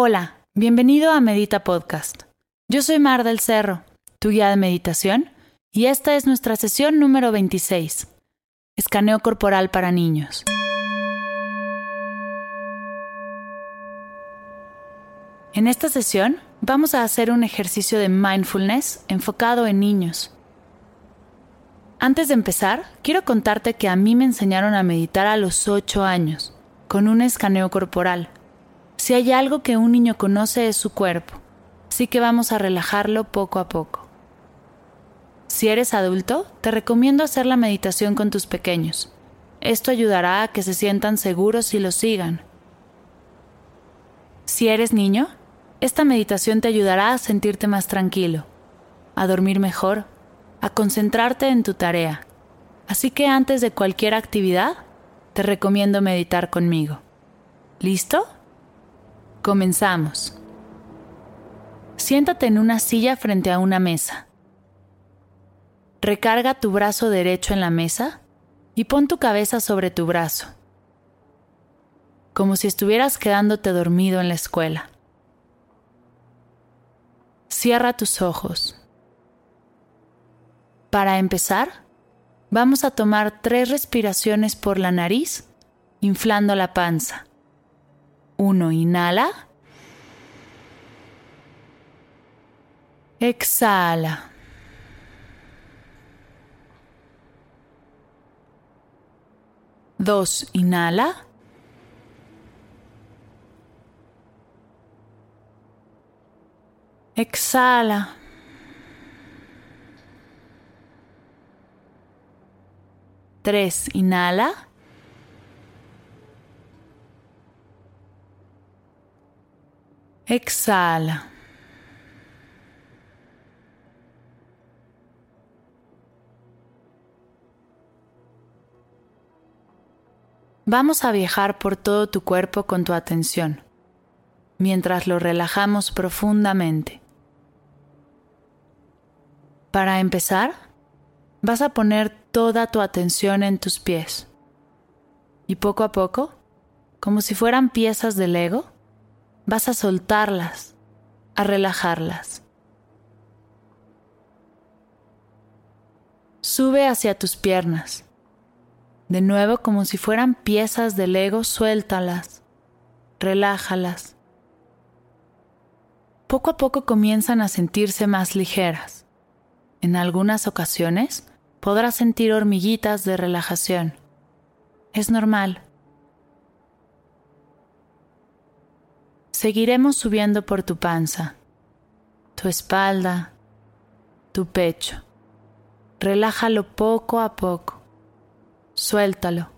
Hola, bienvenido a Medita Podcast. Yo soy Mar del Cerro, tu guía de meditación, y esta es nuestra sesión número 26, Escaneo Corporal para Niños. En esta sesión vamos a hacer un ejercicio de mindfulness enfocado en niños. Antes de empezar, quiero contarte que a mí me enseñaron a meditar a los 8 años, con un escaneo corporal. Si hay algo que un niño conoce es su cuerpo, así que vamos a relajarlo poco a poco. Si eres adulto, te recomiendo hacer la meditación con tus pequeños. Esto ayudará a que se sientan seguros y lo sigan. Si eres niño, esta meditación te ayudará a sentirte más tranquilo, a dormir mejor, a concentrarte en tu tarea. Así que antes de cualquier actividad, te recomiendo meditar conmigo. ¿Listo? Comenzamos. Siéntate en una silla frente a una mesa. Recarga tu brazo derecho en la mesa y pon tu cabeza sobre tu brazo, como si estuvieras quedándote dormido en la escuela. Cierra tus ojos. Para empezar, vamos a tomar tres respiraciones por la nariz, inflando la panza. Uno, inhala. Exhala. Dos, inhala. Exhala. Tres, inhala. Exhala. Vamos a viajar por todo tu cuerpo con tu atención, mientras lo relajamos profundamente. Para empezar, vas a poner toda tu atención en tus pies. Y poco a poco, como si fueran piezas de Lego, vas a soltarlas, a relajarlas. Sube hacia tus piernas. De nuevo, como si fueran piezas de Lego, suéltalas, relájalas. Poco a poco comienzan a sentirse más ligeras. En algunas ocasiones podrás sentir hormiguitas de relajación. Es normal. Seguiremos subiendo por tu panza, tu espalda, tu pecho. Relájalo poco a poco. Suéltalo.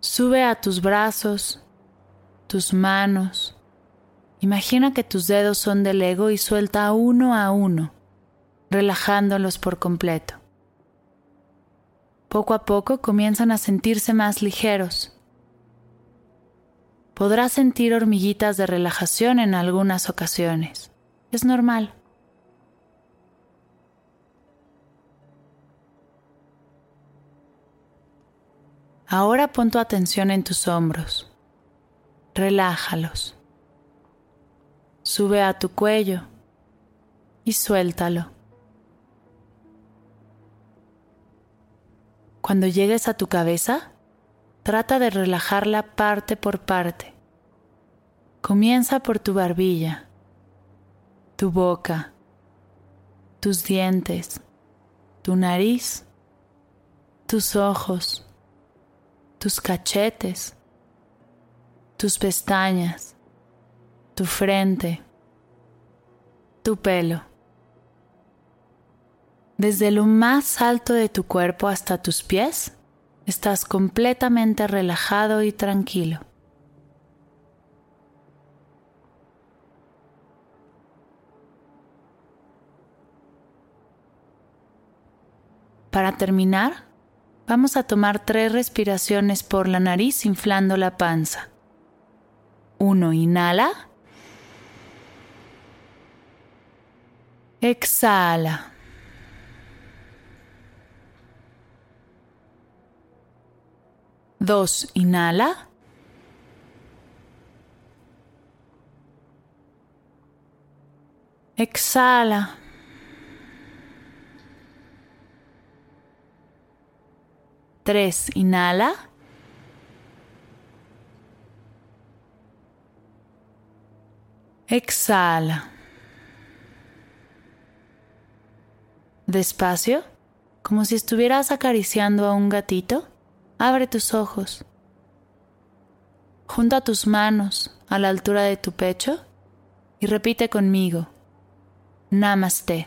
Sube a tus brazos, tus manos, Imagina que tus dedos son del ego y suelta uno a uno, relajándolos por completo. Poco a poco comienzan a sentirse más ligeros. Podrás sentir hormiguitas de relajación en algunas ocasiones. Es normal. Ahora pon tu atención en tus hombros. Relájalos. Sube a tu cuello y suéltalo. Cuando llegues a tu cabeza, trata de relajarla parte por parte. Comienza por tu barbilla, tu boca, tus dientes, tu nariz, tus ojos, tus cachetes, tus pestañas, tu frente, tu pelo. Desde lo más alto de tu cuerpo hasta tus pies, estás completamente relajado y tranquilo. Para terminar, vamos a tomar tres respiraciones por la nariz inflando la panza. Uno, inhala. Exhala. Dos, inhala. Exhala. Tres, inhala. Exhala. Despacio, como si estuvieras acariciando a un gatito, abre tus ojos. Junta tus manos a la altura de tu pecho y repite conmigo. Namaste.